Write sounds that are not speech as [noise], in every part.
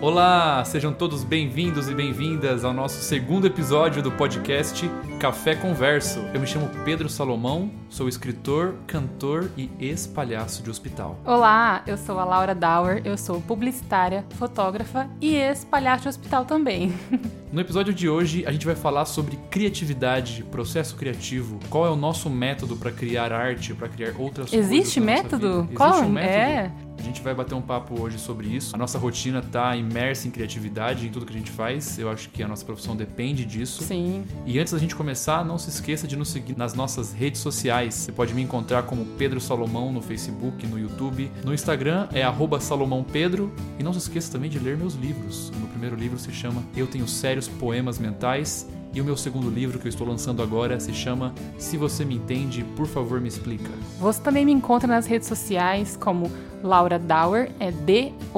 Olá, sejam todos bem-vindos e bem-vindas ao nosso segundo episódio do podcast Café Converso. Eu me chamo Pedro Salomão, sou escritor, cantor e ex-palhaço de hospital. Olá, eu sou a Laura Dauer, eu sou publicitária, fotógrafa e ex-palhaço de hospital também. [laughs] No episódio de hoje, a gente vai falar sobre criatividade, processo criativo, qual é o nosso método para criar arte, para criar outras Existe coisas. método? Existe Qual? um método? É. A gente vai bater um papo hoje sobre isso. A nossa rotina tá imersa em criatividade em tudo que a gente faz. Eu acho que a nossa profissão depende disso. Sim. E antes da gente começar, não se esqueça de nos seguir nas nossas redes sociais. Você pode me encontrar como Pedro Salomão no Facebook, no YouTube. No Instagram é salomãopedro. E não se esqueça também de ler meus livros. O meu primeiro livro se chama Eu Tenho Sérios Poemas Mentais. E o meu segundo livro que eu estou lançando agora se chama Se Você Me Entende, Por Favor Me Explica. Você também me encontra nas redes sociais como Laura Dauer, é D-O-W-E-R,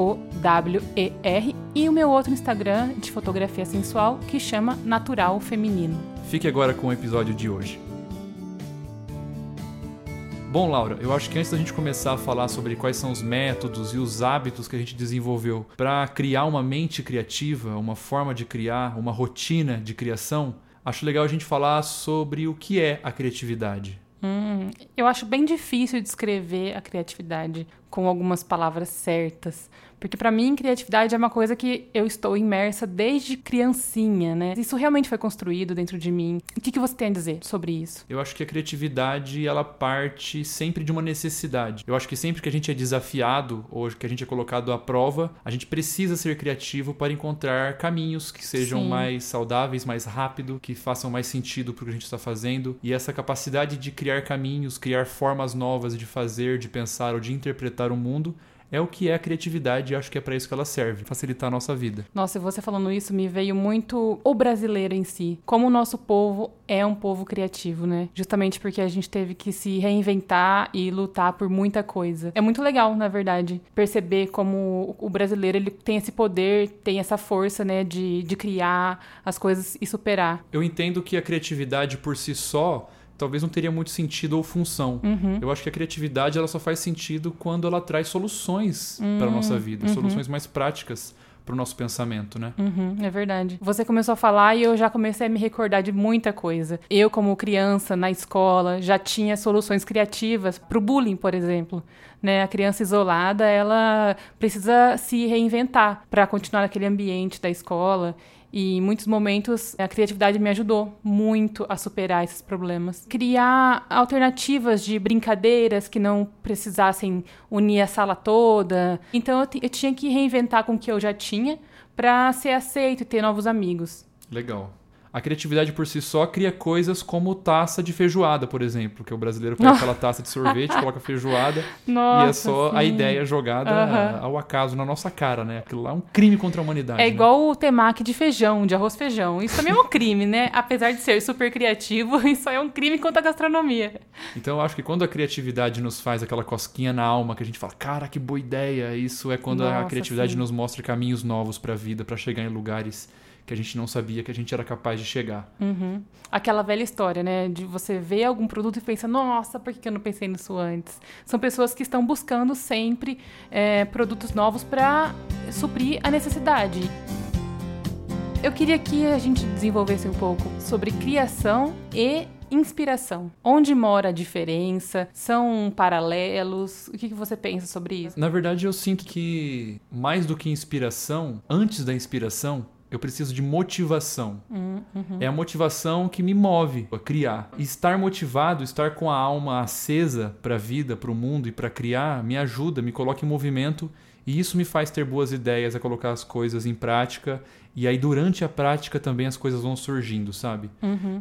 e o meu outro Instagram de fotografia sensual que chama Natural Feminino. Fique agora com o episódio de hoje. Bom, Laura, eu acho que antes da gente começar a falar sobre quais são os métodos e os hábitos que a gente desenvolveu para criar uma mente criativa, uma forma de criar, uma rotina de criação, acho legal a gente falar sobre o que é a criatividade. Hum, eu acho bem difícil descrever a criatividade com algumas palavras certas. Porque para mim, criatividade é uma coisa que eu estou imersa desde criancinha, né? Isso realmente foi construído dentro de mim. O que, que você tem a dizer sobre isso? Eu acho que a criatividade, ela parte sempre de uma necessidade. Eu acho que sempre que a gente é desafiado ou que a gente é colocado à prova, a gente precisa ser criativo para encontrar caminhos que sejam Sim. mais saudáveis, mais rápido, que façam mais sentido para o que a gente está fazendo. E essa capacidade de criar caminhos, criar formas novas de fazer, de pensar ou de interpretar o mundo é o que é a criatividade e acho que é para isso que ela serve, facilitar a nossa vida. Nossa, você falando isso me veio muito o brasileiro em si. Como o nosso povo é um povo criativo, né? Justamente porque a gente teve que se reinventar e lutar por muita coisa. É muito legal, na verdade, perceber como o brasileiro ele tem esse poder, tem essa força, né, de, de criar as coisas e superar. Eu entendo que a criatividade por si só talvez não teria muito sentido ou função. Uhum. Eu acho que a criatividade ela só faz sentido quando ela traz soluções para a nossa vida, soluções mais práticas para o nosso pensamento, né? Uhum, é verdade. Você começou a falar e eu já comecei a me recordar de muita coisa. Eu, como criança, na escola, já tinha soluções criativas para o bullying, por exemplo. Né? A criança isolada, ela precisa se reinventar para continuar naquele ambiente da escola. E em muitos momentos a criatividade me ajudou muito a superar esses problemas. Criar alternativas de brincadeiras que não precisassem unir a sala toda. Então eu, eu tinha que reinventar com o que eu já tinha para ser aceito e ter novos amigos. Legal. A criatividade por si só cria coisas como taça de feijoada, por exemplo, que o brasileiro pega aquela [laughs] taça de sorvete, coloca feijoada Nossa, e é só sim. a ideia jogada Aham. ao acaso na nossa cara, né? Aquilo lá é um crime contra a humanidade. É né? igual o temaki de feijão, de arroz feijão. Isso também é um crime, né? [laughs] Apesar de ser super criativo, [laughs] isso é um crime contra a gastronomia. Então eu acho que quando a criatividade nos faz aquela cosquinha na alma, que a gente fala, cara, que boa ideia, isso é quando a Nossa, criatividade sim. nos mostra caminhos novos para a vida, para chegar em lugares que a gente não sabia que a gente era capaz de chegar. Uhum. Aquela velha história, né? De você ver algum produto e pensa, nossa, por que eu não pensei nisso antes? São pessoas que estão buscando sempre é, produtos novos para suprir a necessidade. Eu queria que a gente desenvolvesse um pouco sobre criação e inspiração. Onde mora a diferença? São paralelos? O que, que você pensa sobre isso? Na verdade, eu sinto que mais do que inspiração, antes da inspiração, eu preciso de motivação. É a motivação que me move a criar. E estar motivado, estar com a alma acesa para a vida, para o mundo e para criar, me ajuda, me coloca em movimento. E isso me faz ter boas ideias, a colocar as coisas em prática. E aí, durante a prática, também as coisas vão surgindo, sabe?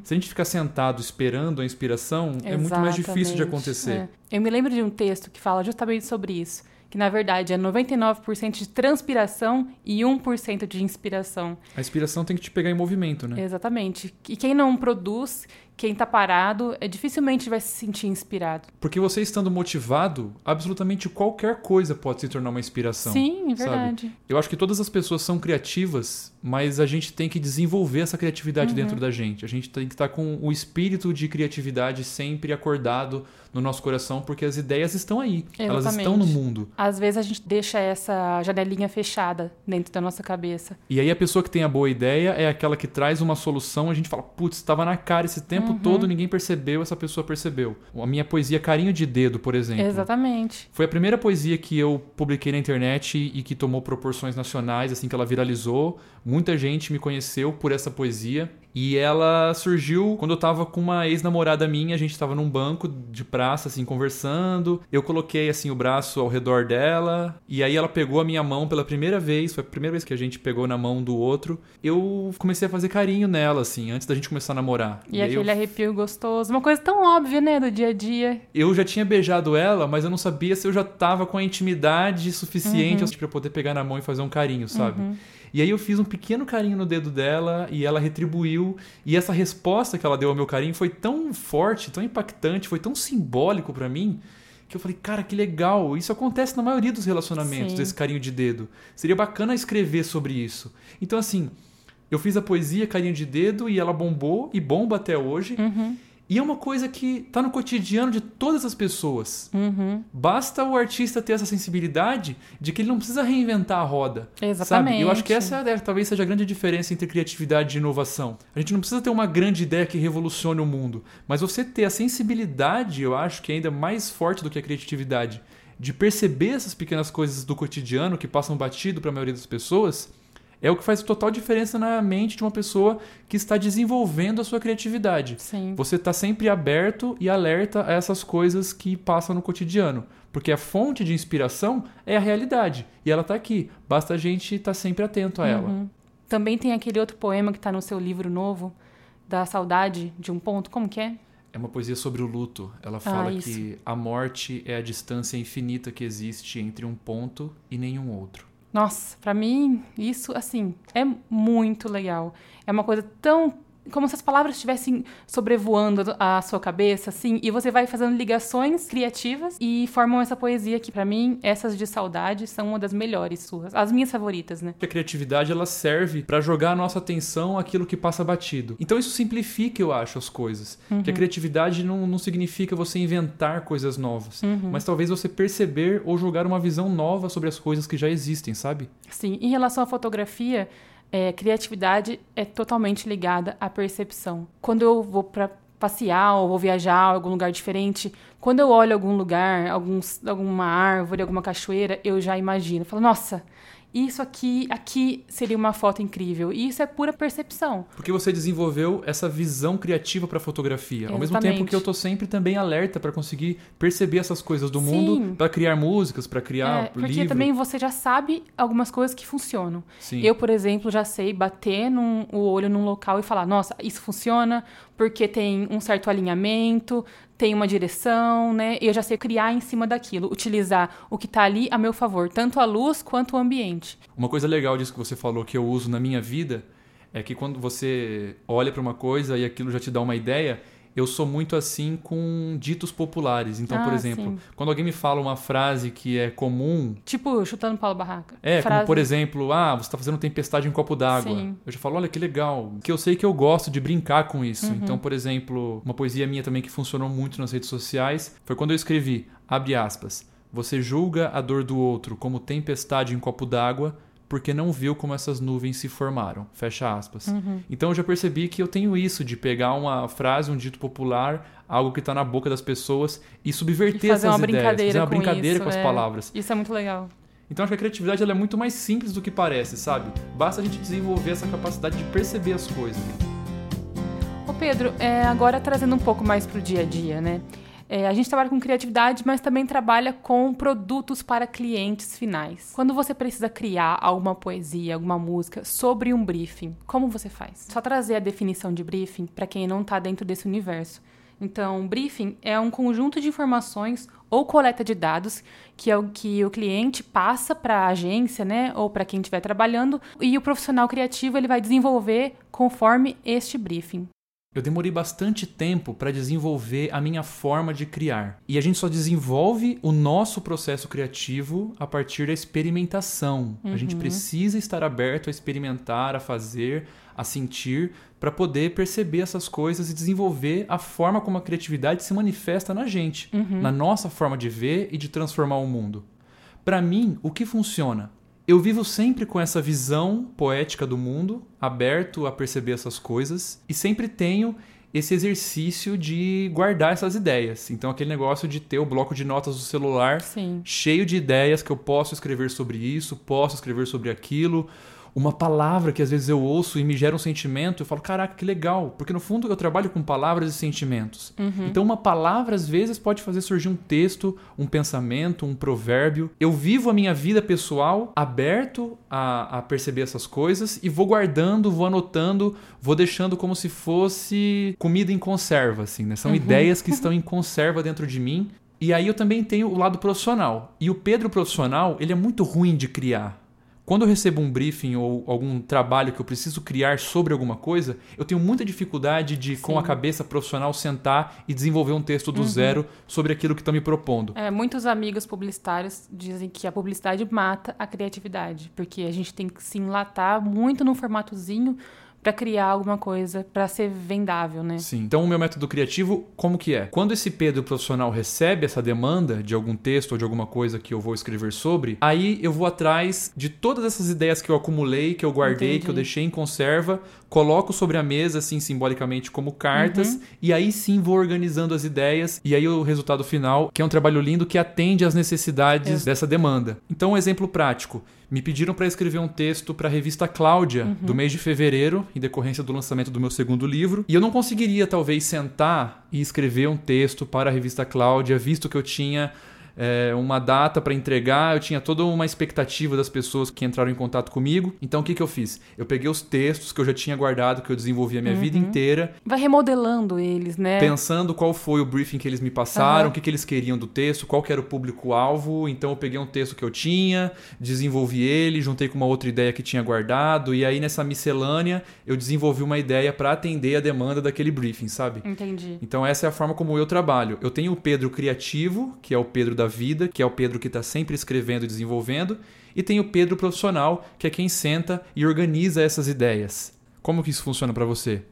Se a gente ficar sentado esperando a inspiração, é muito mais difícil de Exatamente. acontecer. É. Eu me lembro de um texto que fala justamente sobre isso. Que na verdade é 99% de transpiração e 1% de inspiração. A inspiração tem que te pegar em movimento, né? Exatamente. E quem não produz, quem tá parado, é, dificilmente vai se sentir inspirado. Porque você estando motivado, absolutamente qualquer coisa pode se tornar uma inspiração. Sim, é sabe? verdade. Eu acho que todas as pessoas são criativas, mas a gente tem que desenvolver essa Uhum. criatividade dentro da gente. A gente tem que estar com o espírito de criatividade sempre acordado no nosso coração, porque as ideias estão aí. Elas Exatamente. estão no mundo. às vezes a gente deixa essa janelinha fechada dentro da nossa cabeça. E aí a pessoa que tem a boa ideia é aquela que traz uma solução, a gente fala, putz, estava na cara esse tempo uhum. todo, ninguém percebeu, essa pessoa percebeu. A minha poesia Carinho de Dedo, por exemplo. Exatamente. Foi a primeira poesia que eu publiquei na internet e que tomou proporções nacionais, assim que ela viralizou. Muita gente me conheceu por essa poesia. E ela surgiu quando eu tava com uma ex-namorada minha, a gente tava num banco de praça, assim, conversando. Eu coloquei, assim, o braço ao redor dela, e aí ela pegou a minha mão pela primeira vez, foi a primeira vez que a gente pegou na mão do outro. Eu comecei a fazer carinho nela, assim, antes da gente começar a namorar. E, e aquele eu... arrepio gostoso, uma coisa tão óbvia, né, do dia a dia. Eu já tinha beijado ela, mas eu não sabia se eu já tava com a intimidade suficiente uhum. para poder pegar na mão e fazer um carinho, sabe? Uhum. E aí eu fiz um pequeno carinho no dedo dela e ela retribuiu. E essa resposta que ela deu ao meu carinho foi tão forte, tão impactante, foi tão simbólico para mim que eu falei, cara, que legal. Isso acontece na maioria dos relacionamentos, Sim. desse carinho de dedo. Seria bacana escrever sobre isso. Então, assim, eu fiz a poesia Carinho de Dedo e ela bombou e bomba até hoje. Uhum. E é uma coisa que está no cotidiano de todas as pessoas. Uhum. Basta o artista ter essa sensibilidade de que ele não precisa reinventar a roda. Exatamente. Sabe? Eu acho que essa é, talvez seja a grande diferença entre criatividade e inovação. A gente não precisa ter uma grande ideia que revolucione o mundo, mas você ter a sensibilidade, eu acho que é ainda mais forte do que a criatividade, de perceber essas pequenas coisas do cotidiano que passam batido para a maioria das pessoas é o que faz total diferença na mente de uma pessoa que está desenvolvendo a sua criatividade. Sim. Você está sempre aberto e alerta a essas coisas que passam no cotidiano. Porque a fonte de inspiração é a realidade. E ela está aqui. Basta a gente estar tá sempre atento a uhum. ela. Também tem aquele outro poema que está no seu livro novo, da saudade de um ponto. Como que é? É uma poesia sobre o luto. Ela fala ah, que a morte é a distância infinita que existe entre um ponto e nenhum outro. Nossa, para mim, isso, assim, é muito legal. É uma coisa tão como se as palavras estivessem sobrevoando a sua cabeça, assim, e você vai fazendo ligações criativas e formam essa poesia que, para mim, essas de saudade são uma das melhores suas, as minhas favoritas, né? A criatividade ela serve para jogar a nossa atenção aquilo que passa batido. Então isso simplifica, eu acho, as coisas. Uhum. Que a criatividade não, não significa você inventar coisas novas, uhum. mas talvez você perceber ou jogar uma visão nova sobre as coisas que já existem, sabe? Sim. Em relação à fotografia, é, criatividade é totalmente ligada à percepção. Quando eu vou para passear ou vou viajar a algum lugar diferente, quando eu olho algum lugar, alguns, alguma árvore, alguma cachoeira, eu já imagino. Falo, nossa, isso aqui, aqui seria uma foto incrível. E isso é pura percepção. Porque você desenvolveu essa visão criativa para fotografia, Exatamente. ao mesmo tempo que eu tô sempre também alerta para conseguir perceber essas coisas do Sim. mundo, para criar músicas, para criar é, porque livro. também você já sabe algumas coisas que funcionam. Sim. Eu, por exemplo, já sei bater num, o olho num local e falar, nossa, isso funciona porque tem um certo alinhamento, tem uma direção, né? Eu já sei criar em cima daquilo, utilizar o que está ali a meu favor, tanto a luz quanto o ambiente. Uma coisa legal disso que você falou que eu uso na minha vida é que quando você olha para uma coisa e aquilo já te dá uma ideia, eu sou muito assim com ditos populares. Então, ah, por exemplo, sim. quando alguém me fala uma frase que é comum. Tipo, chutando Paulo Barraca. É, frase... como por exemplo, ah, você está fazendo tempestade em um copo d'água. Eu já falo, olha que legal. Que eu sei que eu gosto de brincar com isso. Uhum. Então, por exemplo, uma poesia minha também que funcionou muito nas redes sociais foi quando eu escrevi, abre aspas, você julga a dor do outro como tempestade em copo d'água porque não viu como essas nuvens se formaram. Fecha aspas. Uhum. Então eu já percebi que eu tenho isso de pegar uma frase, um dito popular, algo que está na boca das pessoas e subverter e fazer essas uma ideias, brincadeira fazer uma com brincadeira isso, com as é. palavras. Isso é muito legal. Então acho que a criatividade é muito mais simples do que parece, sabe? Basta a gente desenvolver essa capacidade de perceber as coisas. Ô Pedro, é, agora trazendo um pouco mais para o dia a dia, né? É, a gente trabalha com criatividade, mas também trabalha com produtos para clientes finais. Quando você precisa criar alguma poesia, alguma música sobre um briefing, como você faz? Só trazer a definição de briefing para quem não está dentro desse universo. Então, briefing é um conjunto de informações ou coleta de dados que é o que o cliente passa para a agência, né, ou para quem estiver trabalhando, e o profissional criativo ele vai desenvolver conforme este briefing. Eu demorei bastante tempo para desenvolver a minha forma de criar. E a gente só desenvolve o nosso processo criativo a partir da experimentação. Uhum. A gente uhum. precisa estar aberto a experimentar, a fazer, a sentir, para poder perceber essas coisas e desenvolver a forma como a criatividade se manifesta na gente, uhum. na nossa forma de ver e de transformar o mundo. Para mim, o que funciona? Eu vivo sempre com essa visão poética do mundo, aberto a perceber essas coisas, e sempre tenho esse exercício de guardar essas ideias. Então, aquele negócio de ter o bloco de notas do celular Sim. cheio de ideias que eu posso escrever sobre isso, posso escrever sobre aquilo uma palavra que às vezes eu ouço e me gera um sentimento, eu falo, caraca, que legal. Porque no fundo eu trabalho com palavras e sentimentos. Uhum. Então uma palavra às vezes pode fazer surgir um texto, um pensamento, um provérbio. Eu vivo a minha vida pessoal aberto a, a perceber essas coisas e vou guardando, vou anotando, vou deixando como se fosse comida em conserva, assim, né? São Uhum. ideias que [laughs] estão em conserva dentro de mim. E aí eu também tenho o lado profissional. E o Pedro profissional, ele é muito ruim de criar. Quando eu recebo um briefing ou algum trabalho que eu preciso criar sobre alguma coisa, eu tenho muita dificuldade de, com a Sim. cabeça profissional, sentar e desenvolver um texto do zero sobre aquilo que estão me propondo. É, muitos amigos publicitários dizem que a publicidade mata a criatividade, porque a gente tem que se enlatar muito num formatozinho para criar alguma coisa para ser vendável, né? Sim. Então, o meu método criativo, como que é? Quando esse Pedro profissional recebe essa demanda de algum texto ou de alguma coisa que eu vou escrever sobre, aí eu vou atrás de todas essas ideias que eu acumulei, que eu guardei, Entendi. que eu deixei em conserva, coloco sobre a mesa, assim, simbolicamente como cartas, Uhum. e aí sim vou organizando as ideias, e aí o resultado final, que é um trabalho lindo que atende às necessidades Ex- dessa demanda. Então, um exemplo prático. Me pediram para escrever um texto para a revista Cláudia, Uhum. do mês de fevereiro, em decorrência do lançamento do meu segundo livro. E eu não conseguiria, talvez, sentar e escrever um texto para a revista Cláudia, visto que eu tinha é, uma data para entregar, eu tinha toda uma expectativa das pessoas que entraram em contato comigo. Então, o que, que eu fiz? Eu peguei os textos que eu já tinha guardado, que eu desenvolvi a minha vida Uhum. inteira, Vai remodelando eles, né? pensando qual foi o briefing que eles me passaram, Aham. o que, que eles queriam do texto, qual que era o público-alvo. Então eu peguei um texto que eu tinha, desenvolvi ele, juntei com uma outra ideia que tinha guardado, e aí nessa miscelânea eu desenvolvi uma ideia para atender a demanda daquele briefing, sabe? Entendi. Então essa é a forma como eu trabalho. Eu tenho o Pedro criativo, que é o Pedro da vida, que é o Pedro que está sempre escrevendo e desenvolvendo, e tem o Pedro profissional, que é quem senta e organiza essas ideias. Como que isso funciona para você?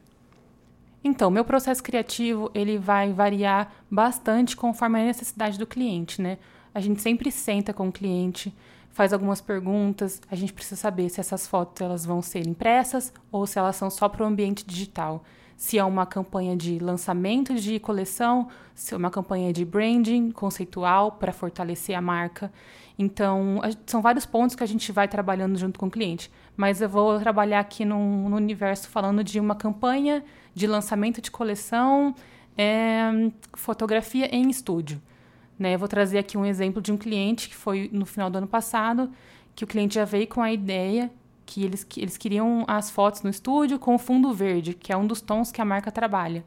Então, meu processo criativo, ele vai variar bastante conforme a necessidade do cliente, né? A gente sempre senta com o cliente, faz algumas perguntas, a gente precisa saber se essas fotos elas vão ser impressas ou se elas são só para o ambiente digital. Se é uma campanha de lançamento de coleção, se é uma campanha de branding conceitual para fortalecer a marca. Então, são vários pontos que a gente vai trabalhando junto com o cliente. Mas eu vou trabalhar aqui no, no universo falando de uma campanha de lançamento de coleção, é, fotografia em estúdio. Né? Eu vou trazer aqui um exemplo de um cliente que foi no final do ano passado, que o cliente já veio com a ideia que eles, que eles queriam as fotos no estúdio com fundo verde, que é um dos tons que a marca trabalha.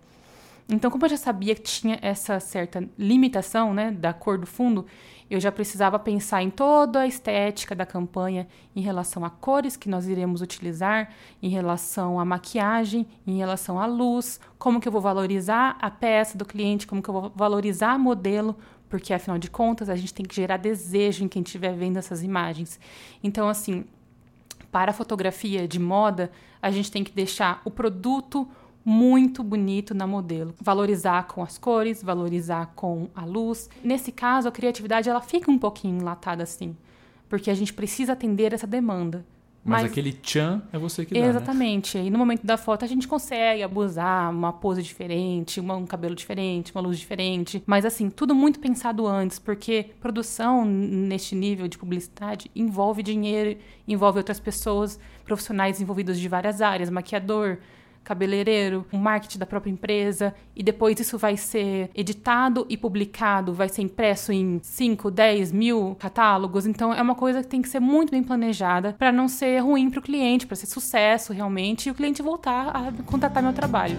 Então, como eu já sabia que tinha essa certa limitação né, da cor do fundo, eu já precisava pensar em toda a estética da campanha em relação a cores que nós iremos utilizar, em relação à maquiagem, em relação à luz, como que eu vou valorizar a peça do cliente, como que eu vou valorizar o modelo, porque afinal de contas a gente tem que gerar desejo em quem estiver vendo essas imagens. Então, assim, para a fotografia de moda, a gente tem que deixar o produto muito bonito na modelo. Valorizar com as cores, valorizar com a luz. Nesse caso, a criatividade ela fica um pouquinho enlatada assim, porque a gente precisa atender essa demanda. Mas, aquele tchan é você que dá, né? Exatamente. E no momento da foto a gente consegue abusar, uma pose diferente, uma- um cabelo diferente, uma luz diferente. Mas assim, tudo muito pensado antes, porque produção neste nível de publicidade envolve dinheiro, envolve outras pessoas, profissionais envolvidos de várias áreas, maquiador, cabeleireiro, o marketing da própria empresa, e depois isso vai ser editado e publicado, vai ser impresso em 5, 10 mil catálogos. Então é uma coisa que tem que ser muito bem planejada para não ser ruim para o cliente, para ser sucesso realmente, e o cliente voltar a contratar meu trabalho.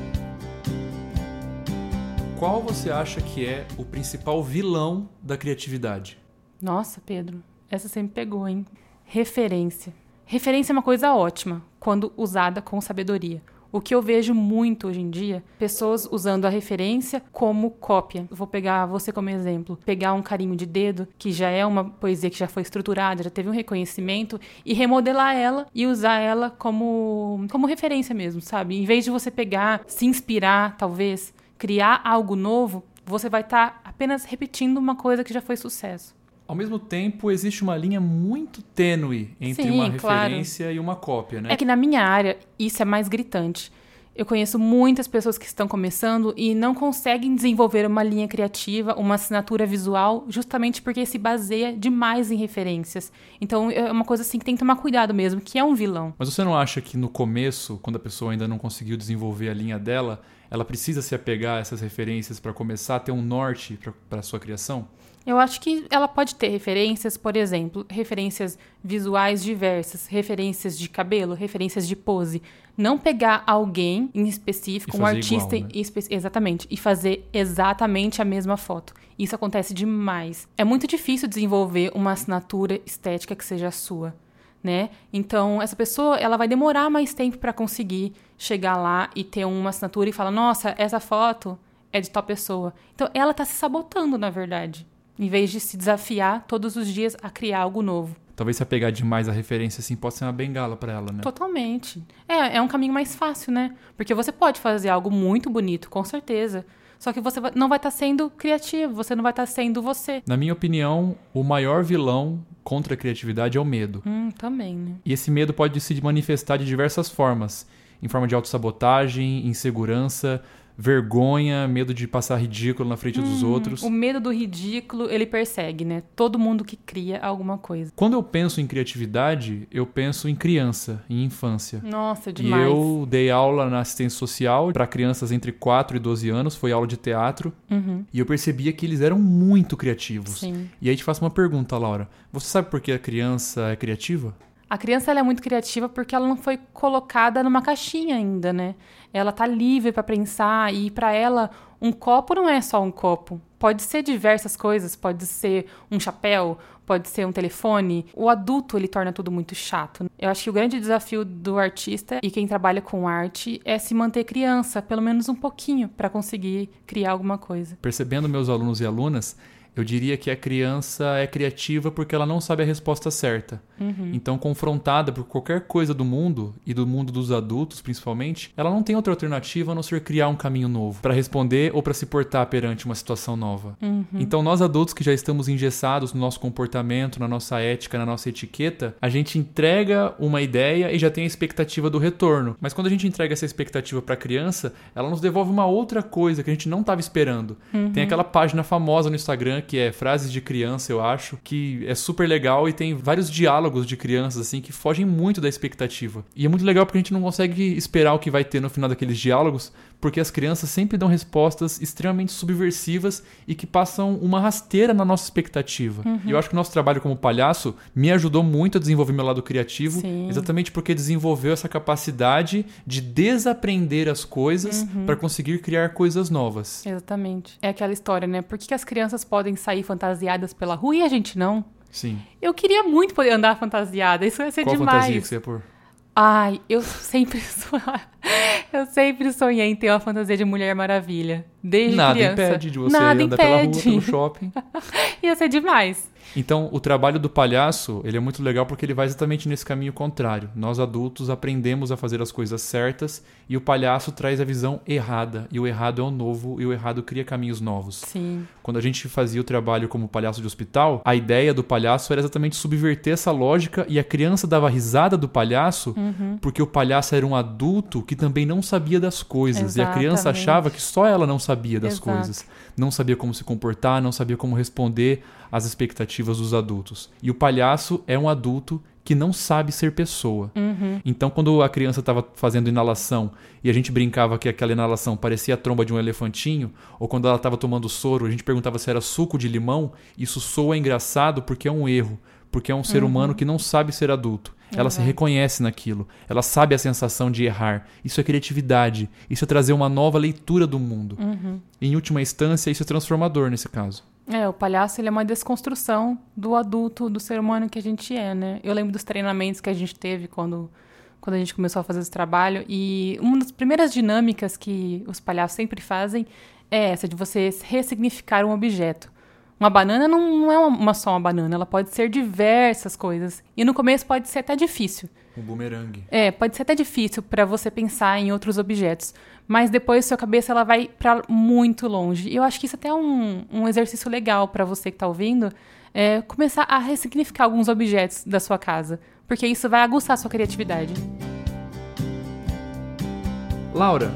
Qual você acha que é o principal vilão da criatividade? Nossa, Pedro, essa você me pegou, hein? Referência. Referência é uma coisa ótima quando usada com sabedoria. O que eu vejo muito hoje em dia, pessoas usando a referência como cópia. Vou pegar você como exemplo. Pegar um carinho de dedo, que já é uma poesia que já foi estruturada, já teve um reconhecimento, e remodelar ela e usar ela como, como referência mesmo, sabe? Em vez de você pegar, se inspirar, talvez, criar algo novo, você vai estar apenas repetindo uma coisa que já foi sucesso. Ao mesmo tempo, existe uma linha muito tênue entre Sim, uma claro. referência e uma cópia, né? É que na minha área isso é mais gritante. Eu conheço muitas pessoas que estão começando e não conseguem desenvolver uma linha criativa, uma assinatura visual, justamente porque se baseia demais em referências. Então é uma coisa assim que tem que tomar cuidado mesmo, que é um vilão. Mas você não acha que no começo, quando a pessoa ainda não conseguiu desenvolver a linha dela, ela precisa se apegar a essas referências para começar a ter um norte para a sua criação? Eu acho que ela pode ter referências, por exemplo, referências visuais diversas, referências de cabelo, referências de pose. Não pegar alguém em específico, um artista igual, né? espe- exatamente, e fazer exatamente a mesma foto. Isso acontece demais. É muito difícil desenvolver uma assinatura estética que seja a sua, né? Então, essa pessoa, ela vai demorar mais tempo para conseguir chegar lá e ter uma assinatura e falar: "Nossa, essa foto é de tal pessoa". Então, ela tá se sabotando, na verdade em vez de se desafiar todos os dias a criar algo novo. Talvez se apegar demais à referência assim pode ser uma bengala para ela, né? Totalmente. É, é um caminho mais fácil, né? Porque você pode fazer algo muito bonito, com certeza. Só que você não vai estar sendo criativo, você não vai estar sendo você. Na minha opinião, o maior vilão contra a criatividade é o medo. Hum, também, né? E esse medo pode se manifestar de diversas formas, em forma de autossabotagem, insegurança, vergonha, medo de passar ridículo na frente dos outros. O medo do ridículo, ele persegue, né? Todo mundo que cria alguma coisa. Quando eu penso em criatividade, eu penso em criança, em infância. Nossa, E demais. eu dei aula na assistência social para crianças entre 4 e 12 anos, foi aula de teatro, Uhum, e eu percebia que eles eram muito criativos. sim. E aí te faço uma pergunta, Laura. Você sabe por que a criança é criativa? A criança é muito criativa porque ela não foi colocada numa caixinha ainda, né? Ela tá livre para pensar e para ela um copo não é só um copo. Pode ser diversas coisas, pode ser um chapéu, pode ser um telefone. O adulto ele torna tudo muito chato. Eu acho que o grande desafio do artista e quem trabalha com arte é se manter criança, pelo menos um pouquinho, para conseguir criar alguma coisa. Percebendo meus alunos e alunas, eu diria que a criança é criativa porque ela não sabe a resposta certa. Então, confrontada por qualquer coisa do mundo, e do mundo dos adultos principalmente, ela não tem outra alternativa a não ser criar um caminho novo para responder ou para se portar perante uma situação nova. Então, nós adultos que já estamos engessados no nosso comportamento, na nossa ética, na nossa etiqueta, a gente entrega uma ideia e já tem a expectativa do retorno. Mas quando a gente entrega essa expectativa para a criança, ela nos devolve uma outra coisa que a gente não estava esperando. Tem aquela página famosa no Instagram que é Frases de Criança, eu acho, que é super legal e tem vários diálogos de crianças assim que fogem muito da expectativa. E é muito legal porque a gente não consegue esperar o que vai ter no final daqueles diálogos, porque as crianças sempre dão respostas extremamente subversivas e que passam uma rasteira na nossa expectativa. E eu acho que o nosso trabalho como palhaço me ajudou muito a desenvolver meu lado criativo, Sim. exatamente porque desenvolveu essa capacidade de desaprender as coisas para conseguir criar coisas novas. Exatamente. É aquela história, né? Por que, que as crianças podem sair fantasiadas pela rua e a gente não? Sim. Eu queria muito poder andar fantasiada. Isso ia ser Qual demais. fantasia que você ia pôr? Ai, eu sempre [laughs] eu sempre sonhei em ter uma fantasia de Mulher Maravilha. Desde Nada criança. impede de você Nada andar pela rua, impede. pelo shopping. [laughs] Ia ser demais. Então, o trabalho do palhaço, ele é muito legal porque ele vai exatamente nesse caminho contrário. Nós adultos aprendemos a fazer as coisas certas e o palhaço traz a visão errada. E o errado é o novo e o errado cria caminhos novos. Sim. Quando a gente fazia o trabalho como palhaço de hospital, a ideia do palhaço era exatamente subverter essa lógica e a criança dava risada do palhaço Uhum. porque o palhaço era um adulto que também não sabia das coisas. E a criança Exatamente. achava que só ela não sabia das Exato. coisas. Não sabia como se comportar, não sabia como responder às expectativas dos adultos. E o palhaço é um adulto que não sabe ser pessoa. Uhum. Então, quando a criança estava fazendo inalação e a gente brincava que aquela inalação parecia a tromba de um elefantinho, ou quando ela estava tomando soro, a gente perguntava se era suco de limão, isso soa engraçado porque é um erro, porque é um ser humano que não sabe ser adulto. Ela se Exato. reconhece naquilo, ela sabe a sensação de errar. Isso é criatividade, isso é trazer uma nova leitura do mundo. Em última instância, isso é transformador nesse caso. É, o palhaço ele é uma desconstrução do adulto, do ser humano que a gente é, né? Eu lembro dos treinamentos que a gente teve quando, quando a gente começou a fazer esse trabalho e uma das primeiras dinâmicas que os palhaços sempre fazem é essa de você ressignificar um objeto. Uma banana não, não é uma, só uma banana, ela pode ser diversas coisas. E no começo pode ser até difícil. O bumerangue. É, pode ser até difícil para você pensar em outros objetos, mas depois sua cabeça ela vai para muito longe. E eu acho que isso até é um, um exercício legal para você que tá ouvindo, é começar a ressignificar alguns objetos da sua casa, porque isso vai aguçar a sua criatividade. Laura,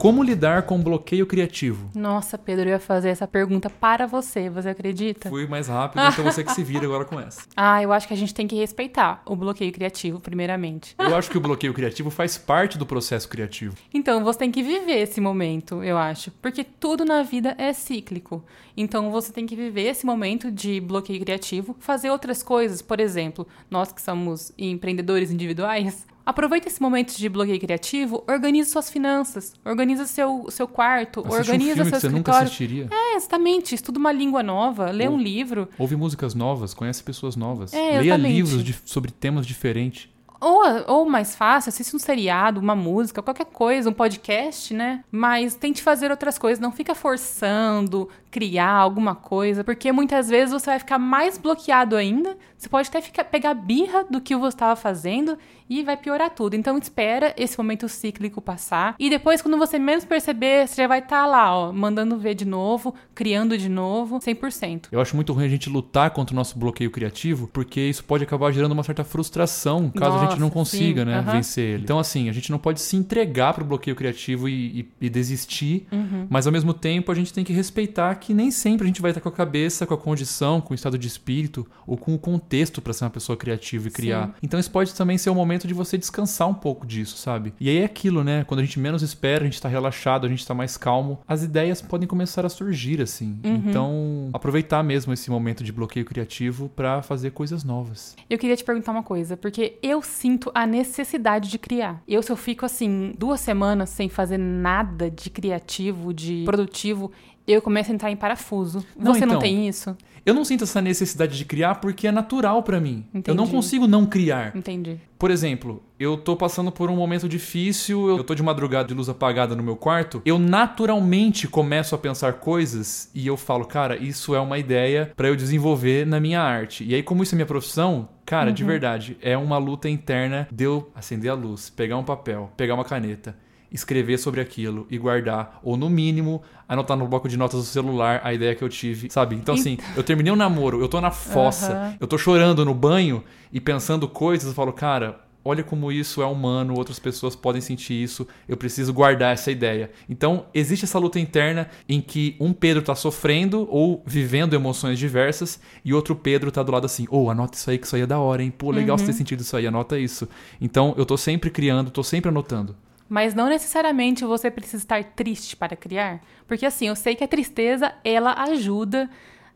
como lidar com bloqueio criativo? Nossa, Pedro, eu ia fazer essa pergunta para você, você acredita? Fui mais rápido, então você que se vira agora com essa. [laughs] Ah, eu acho que a gente tem que respeitar o bloqueio criativo, primeiramente. Eu acho que o bloqueio criativo faz parte do processo criativo. Então, você tem que viver esse momento, eu acho. Porque tudo na vida é cíclico. Então, você tem que viver esse momento de bloqueio criativo, fazer outras coisas. Por exemplo, nós que somos empreendedores individuais, Aproveita esse momento de bloqueio criativo, organiza suas finanças, organiza seu, seu quarto, Assiste organiza um filme seu que você nunca assistiria. É, exatamente. Estuda uma língua nova, lê Ou- um livro. Ouve músicas novas, conhece pessoas novas. É, Leia livros de- sobre temas diferentes. Ou, ou mais fácil, assiste um seriado, uma música, qualquer coisa, um podcast, né? Mas tente fazer outras coisas, não fica forçando criar alguma coisa, porque muitas vezes você vai ficar mais bloqueado ainda. Você pode até ficar, pegar birra do que você estava fazendo e vai piorar tudo. Então espera esse momento cíclico passar e depois quando você menos perceber, você já vai estar lá, ó, mandando ver de novo, criando de novo, 100%. Eu acho muito ruim a gente lutar contra o nosso bloqueio criativo, porque isso pode acabar gerando uma certa frustração, caso a gente não Nossa, consiga, sim, né, vencer ele. Então, assim, a gente não pode se entregar pro bloqueio criativo e, e- e desistir, Uhum. mas ao mesmo tempo a gente tem que respeitar que nem sempre a gente vai estar com a cabeça, com a condição, com o estado de espírito ou com o contexto para ser uma pessoa criativa e criar. Sim. Então, isso pode também ser o momento de você descansar um pouco disso, sabe? E aí é aquilo, né? Quando a gente menos espera, a gente tá relaxado, a gente tá mais calmo, as ideias podem começar a surgir, assim. Uhum. Então, aproveitar mesmo esse momento de bloqueio criativo para fazer coisas novas. Eu queria te perguntar uma coisa, porque eu sinto a necessidade de criar. Eu, se eu fico assim, duas semanas sem fazer nada de criativo, de produtivo, eu começo a entrar em parafuso. Não, Você não então. tem isso? Eu não sinto essa necessidade de criar porque é natural para mim. Eu não Entendi. consigo não criar. Entendi. Por exemplo, eu tô passando por um momento difícil, eu tô de madrugada de luz apagada no meu quarto, eu naturalmente começo a pensar coisas e eu falo, cara, isso é uma ideia pra eu desenvolver na minha arte. E aí, como isso é minha profissão, cara, de verdade, é uma luta interna de eu acender a luz, pegar um papel, pegar uma caneta, escrever sobre aquilo e guardar, ou no mínimo, anotar no bloco de notas do celular a ideia que eu tive, sabe? Então, assim, eu terminei um namoro, eu tô na fossa, Aham. eu tô chorando no banho e pensando coisas, eu falo, cara, olha como isso é humano, outras pessoas podem sentir isso, eu preciso guardar essa ideia. Então, existe essa luta interna em que um Pedro tá sofrendo ou vivendo emoções diversas e outro Pedro tá do lado assim, ô, anota isso aí que isso aí é da hora, hein? Pô, legal você ter sentido isso aí, anota isso. Então, eu tô sempre criando, tô sempre anotando. Mas não necessariamente você precisa estar triste para criar. Porque assim, eu sei que a tristeza, ela ajuda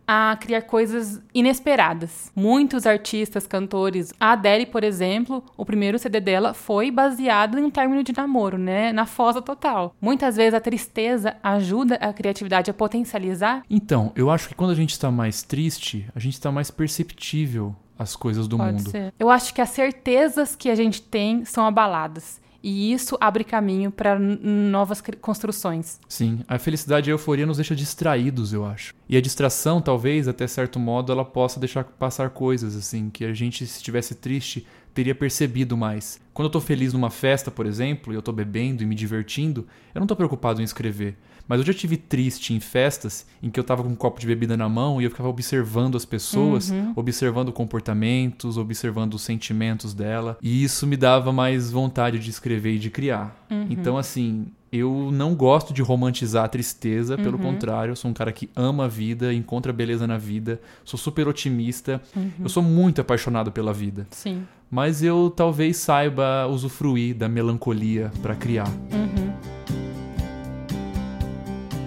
a criar coisas inesperadas. Muitos artistas, cantores, a Adele, por exemplo, o primeiro CD dela foi baseado em um término de namoro, né? Na fosa total. Muitas vezes a tristeza ajuda a criatividade a potencializar. Então, eu acho que quando a gente tá mais triste, a gente tá mais perceptível às coisas do Pode mundo. ser. Eu acho que as certezas que a gente tem são abaladas. E isso abre caminho para novas construções. Sim, a felicidade e a euforia nos deixa distraídos, eu acho. E a distração, talvez, até certo modo, ela possa deixar passar coisas, assim, que a gente, se estivesse triste, teria percebido mais. Quando eu tô feliz numa festa, por exemplo, e eu tô bebendo e me divertindo, eu não tô preocupado em escrever. Mas eu já tive triste em festas em que eu tava com um copo de bebida na mão e eu ficava observando as pessoas, observando comportamentos, observando os sentimentos dela. E isso me dava mais vontade de escrever e de criar. Então, assim, eu não gosto de romantizar a tristeza, pelo contrário, eu sou um cara que ama a vida, encontra beleza na vida, sou super otimista, eu sou muito apaixonado pela vida. Sim. Mas eu talvez saiba usufruir da melancolia pra criar.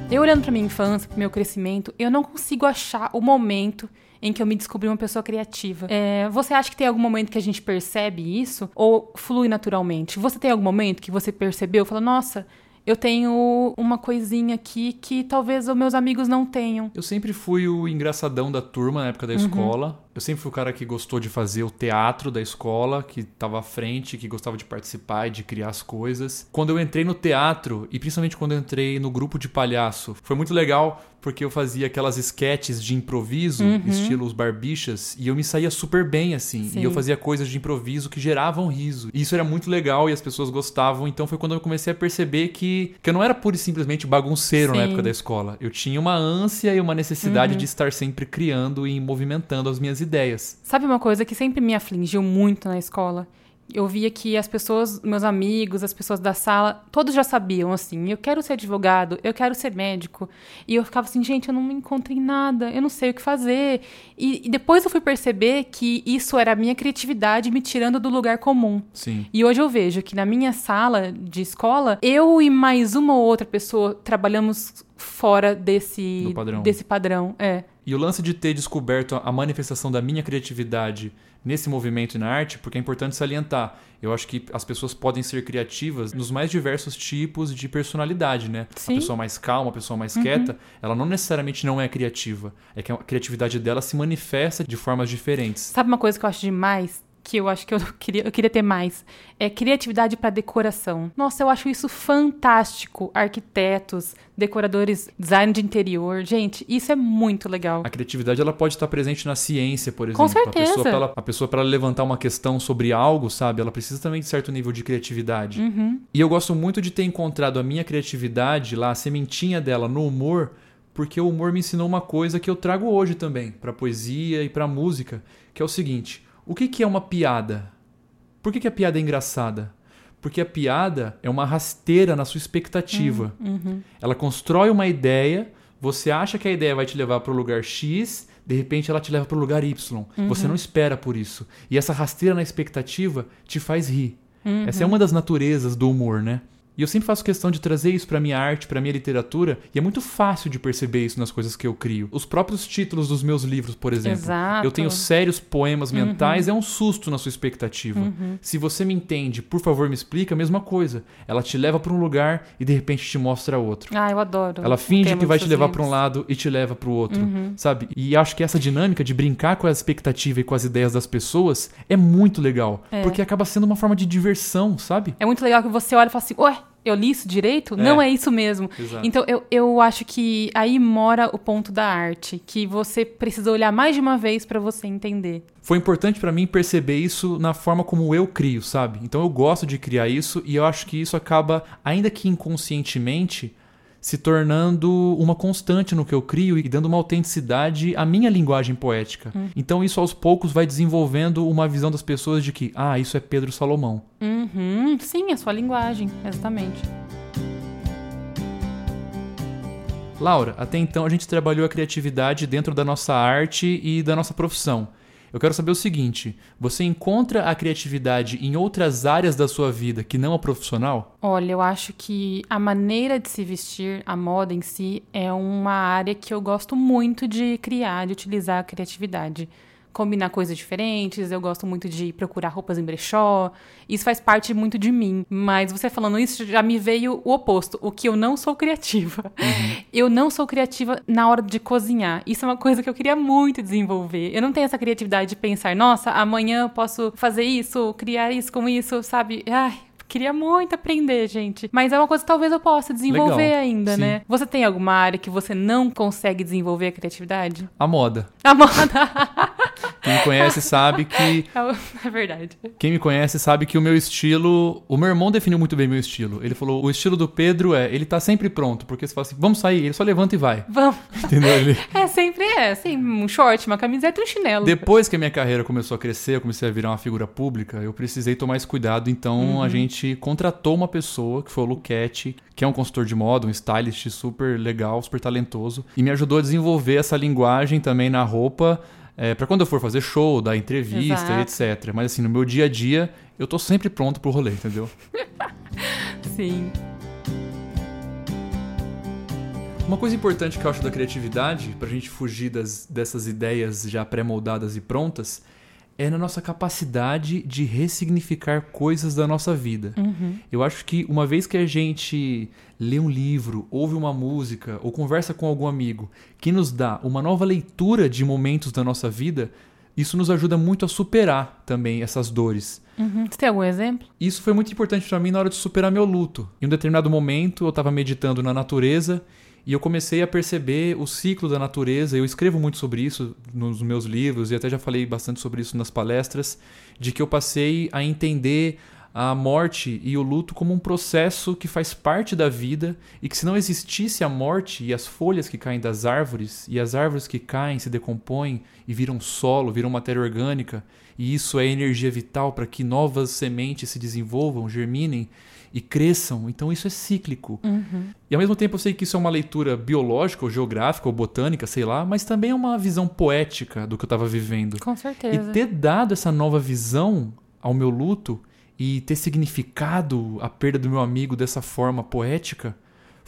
Eu olhando pra minha infância, pro meu crescimento, eu não consigo achar o momento em que eu me descobri uma pessoa criativa. É, você acha que tem algum momento que a gente percebe isso? Ou flui naturalmente? Você tem algum momento que você percebeu? Fala, nossa, eu tenho uma coisinha aqui que talvez os meus amigos não tenham. Eu sempre fui o engraçadão da turma na época da escola. Eu sempre fui o cara que gostou de fazer o teatro da escola, que estava à frente, que gostava de participar e de criar as coisas. Quando eu entrei no teatro, e principalmente quando eu entrei no grupo de palhaço, foi muito legal porque eu fazia aquelas sketches de improviso, uhum. estilo os barbichas, e eu me saía super bem, assim. Sim. E eu fazia coisas de improviso que geravam riso. E isso era muito legal e as pessoas gostavam. Então foi quando eu comecei a perceber que, que eu não era pura e simplesmente bagunceiro Sim. na época da escola. Eu tinha uma ânsia e uma necessidade uhum. de estar sempre criando e movimentando as minhas ideias. Sabe uma coisa que sempre me afligiu muito na escola? Eu via que as pessoas, meus amigos, as pessoas da sala, todos já sabiam assim: eu quero ser advogado, eu quero ser médico. E eu ficava assim, gente, eu não me encontrei nada, eu não sei o que fazer. E, e, depois eu fui perceber que isso era a minha criatividade me tirando do lugar comum. Sim. E hoje eu vejo que na minha sala de escola, eu e mais uma ou outra pessoa trabalhamos fora desse padrão. desse padrão. É. E o lance de ter descoberto a manifestação da minha criatividade nesse movimento e na arte, porque é importante salientar. Eu acho que as pessoas podem ser criativas nos mais diversos tipos de personalidade, né? Sim. A pessoa mais calma, a pessoa mais uhum. quieta, ela não necessariamente não é criativa. É que a criatividade dela se manifesta de formas diferentes. Sabe uma coisa que eu acho demais? Que eu acho que eu [laughs] queria, eu queria ter mais. É criatividade para decoração. Nossa, eu acho isso fantástico. Arquitetos, decoradores, design de interior. Gente, isso é muito legal. A criatividade ela pode estar presente na ciência, por exemplo. Com certeza. A pessoa, ela, a pessoa para levantar uma questão sobre algo, sabe? Ela precisa também de certo nível de criatividade. Uhum. E eu gosto muito de ter encontrado a minha criatividade lá, a sementinha dela no humor, porque o humor me ensinou uma coisa que eu trago hoje também para poesia e para música, que é o seguinte: o que, que é uma piada? Por que, que a piada é engraçada? Porque a piada é uma rasteira na sua expectativa. Uhum, uhum. Ela constrói uma ideia, você acha que a ideia vai te levar para o lugar X, de repente ela te leva para o lugar Y. Uhum. Você não espera por isso. E essa rasteira na expectativa te faz rir. Essa é uhum. uma das naturezas do humor, né? E eu sempre faço questão de trazer isso para minha arte, para minha literatura, e é muito fácil de perceber isso nas coisas que eu crio. Os próprios títulos dos meus livros, por exemplo. Exato. Eu tenho sérios poemas uhum. mentais, é um susto na sua expectativa. Uhum. Se você me entende, por favor, me explica, a mesma coisa. Ela te leva para um lugar e de repente te mostra outro. Ah, eu adoro. Ela finge que vai te levar para um lado e te leva para o outro, uhum. sabe? E acho que essa dinâmica de brincar com a expectativa e com as ideias das pessoas é muito legal, é. porque acaba sendo uma forma de diversão, sabe? É muito legal que você olha e fala assim: "Ué, eu li isso direito? É. Não é isso mesmo. Exato. Então, eu, eu acho que aí mora o ponto da arte, que você precisa olhar mais de uma vez para você entender. Foi importante para mim perceber isso na forma como eu crio, sabe? Então, eu gosto de criar isso e eu acho que isso acaba, ainda que inconscientemente, se tornando uma constante no que eu crio e dando uma autenticidade à minha linguagem poética. Hum. Então isso aos poucos vai desenvolvendo uma visão das pessoas de que, ah, isso é Pedro Salomão. Uhum. Sim, a sua linguagem, exatamente. Laura, até então a gente trabalhou a criatividade dentro da nossa arte e da nossa profissão. Eu quero saber o seguinte: você encontra a criatividade em outras áreas da sua vida que não a profissional? Olha, eu acho que a maneira de se vestir, a moda em si, é uma área que eu gosto muito de criar, de utilizar a criatividade combinar coisas diferentes, eu gosto muito de procurar roupas em brechó. Isso faz parte muito de mim. Mas você falando isso já me veio o oposto, o que eu não sou criativa. Uhum. Eu não sou criativa na hora de cozinhar. Isso é uma coisa que eu queria muito desenvolver. Eu não tenho essa criatividade de pensar, nossa, amanhã eu posso fazer isso, criar isso com isso, sabe? Ai, Queria muito aprender, gente. Mas é uma coisa que talvez eu possa desenvolver Legal. ainda, Sim. né? Você tem alguma área que você não consegue desenvolver a criatividade? A moda. A moda. [laughs] Quem me conhece sabe que. [laughs] É verdade. Quem me conhece sabe que o meu estilo. O meu irmão definiu muito bem meu estilo. Ele falou: o estilo do Pedro é. Ele tá sempre pronto. Porque você fala assim: vamos sair. Ele só levanta e vai. Vamos. [laughs] Entendeu? Ele... [laughs] É, sempre é. Assim, um short, uma camiseta e um chinelo. Depois que a minha carreira começou a crescer, eu comecei a virar uma figura pública, eu precisei tomar esse cuidado. Então Uhum. a gente contratou uma pessoa, que foi o Luquete, que é um consultor de moda, um stylist super legal, super talentoso, e me ajudou a desenvolver essa linguagem também na roupa. É, para quando eu for fazer show, dar entrevista, Exato. etc. Mas assim, no meu dia a dia, eu tô sempre pronto pro rolê, entendeu? [laughs] Sim. Uma coisa importante que eu acho da criatividade, pra gente fugir das, dessas ideias já pré-moldadas e prontas, é na nossa capacidade de ressignificar coisas da nossa vida. Uhum. Eu acho que uma vez que a gente lê um livro, ouve uma música ou conversa com algum amigo que nos dá uma nova leitura de momentos da nossa vida, Isso nos ajuda muito a superar também essas dores. Uhum. Você tem algum exemplo? Isso foi muito importante para mim na hora de superar meu luto. Em um determinado momento, eu estava meditando na natureza e eu comecei a perceber o ciclo da natureza. Eu escrevo muito sobre isso nos meus livros e até já falei bastante sobre isso nas palestras, de que eu passei a entender a morte e o luto como um processo que faz parte da vida e que se não existisse a morte e as folhas que caem das árvores e as árvores que caem se decompõem e viram solo, viram matéria orgânica, e isso é energia vital para que novas sementes se desenvolvam, germinem e cresçam. Então isso é cíclico. Uhum. E ao mesmo tempo eu sei que isso é uma leitura biológica ou geográfica ou botânica, sei lá, mas também é uma visão poética do que eu estava vivendo. Com certeza. E ter dado essa nova visão ao meu luto e ter significado a perda do meu amigo dessa forma poética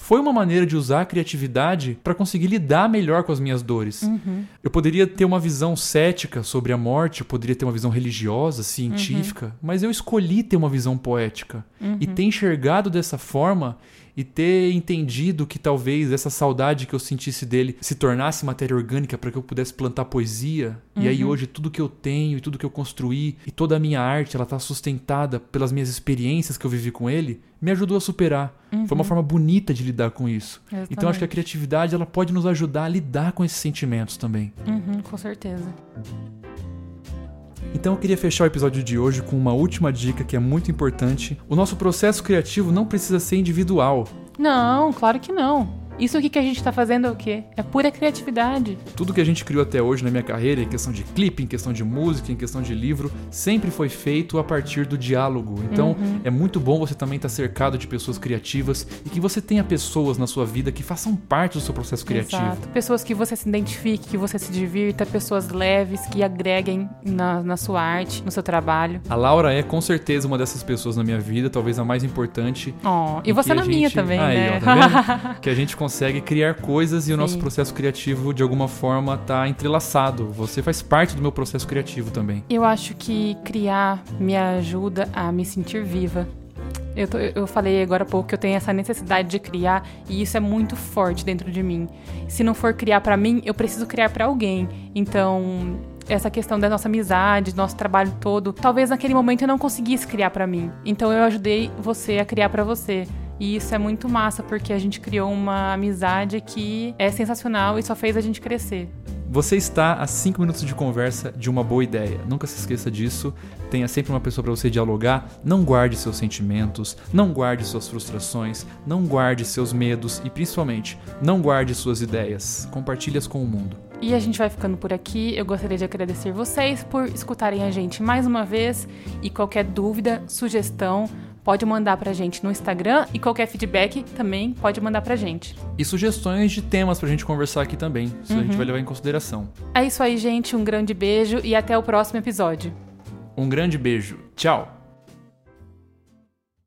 foi uma maneira de usar a criatividade para conseguir lidar melhor com as minhas dores. Uhum. Eu poderia ter uma visão cética sobre a morte, eu poderia ter uma visão religiosa, científica, Uhum. mas eu escolhi ter uma visão poética. E ter enxergado dessa forma e ter entendido que talvez essa saudade que eu sentisse dele se tornasse matéria orgânica para que eu pudesse plantar poesia. E aí Uhum. hoje tudo que eu tenho e tudo que eu construí e toda a minha arte, ela tá sustentada pelas minhas experiências que eu vivi com ele, me ajudou a superar. Foi uma forma bonita de lidar com isso. Então acho que a Uhum. Exatamente. criatividade ela pode nos ajudar a lidar com esses sentimentos também. Uhum, com certeza. Então eu queria fechar o episódio de hoje com uma última dica que é muito importante. O nosso processo criativo não precisa ser individual. Não, claro que não. Isso aqui que a gente tá fazendo é o quê? É pura criatividade. Tudo que a gente criou até hoje na minha carreira, em questão de clipe, em questão de música, em questão de livro, sempre foi feito a partir do diálogo. Então é muito bom você também estar cercado de pessoas criativas e que você tenha pessoas na sua vida que façam parte do seu processo criativo. Exato. Pessoas que você se identifique, que você se divirta, pessoas leves, que agreguem na, na sua arte, no seu trabalho. A Laura é com certeza uma dessas pessoas na minha vida, talvez a mais importante. Oh, e você na a minha gente- também, Aí, né? ó, tá vendo? [laughs] que a gente consegue criar coisas e o nosso processo criativo, de alguma forma, tá entrelaçado. Você faz parte do meu processo criativo também. Eu acho que criar me ajuda a me sentir viva. Eu, tô- eu falei agora há pouco que eu tenho essa necessidade de criar e isso é muito forte dentro de mim. Se não for criar pra mim, eu preciso criar pra alguém. Então, essa questão da nossa amizade, do nosso trabalho todo, talvez naquele momento eu não conseguisse criar pra mim. Então eu ajudei você a criar pra você. E isso é muito massa porque a gente criou uma amizade que é sensacional e só fez a gente crescer. Você está a 5 minutos de conversa de uma boa ideia. Nunca se esqueça disso. Tenha sempre uma pessoa para você dialogar. Não guarde seus sentimentos, não guarde suas frustrações, não guarde seus medos e principalmente, não guarde suas ideias. Compartilhe-as com o mundo. E a gente vai ficando por aqui. Eu gostaria de agradecer vocês por escutarem a gente mais uma vez. E qualquer dúvida, sugestão, pode mandar pra gente no Instagram. E qualquer feedback também pode mandar pra gente. E sugestões de temas pra gente conversar aqui também. Isso a gente vai levar em consideração. É isso aí, gente. Um grande beijo e até o próximo episódio. Um grande beijo. Tchau!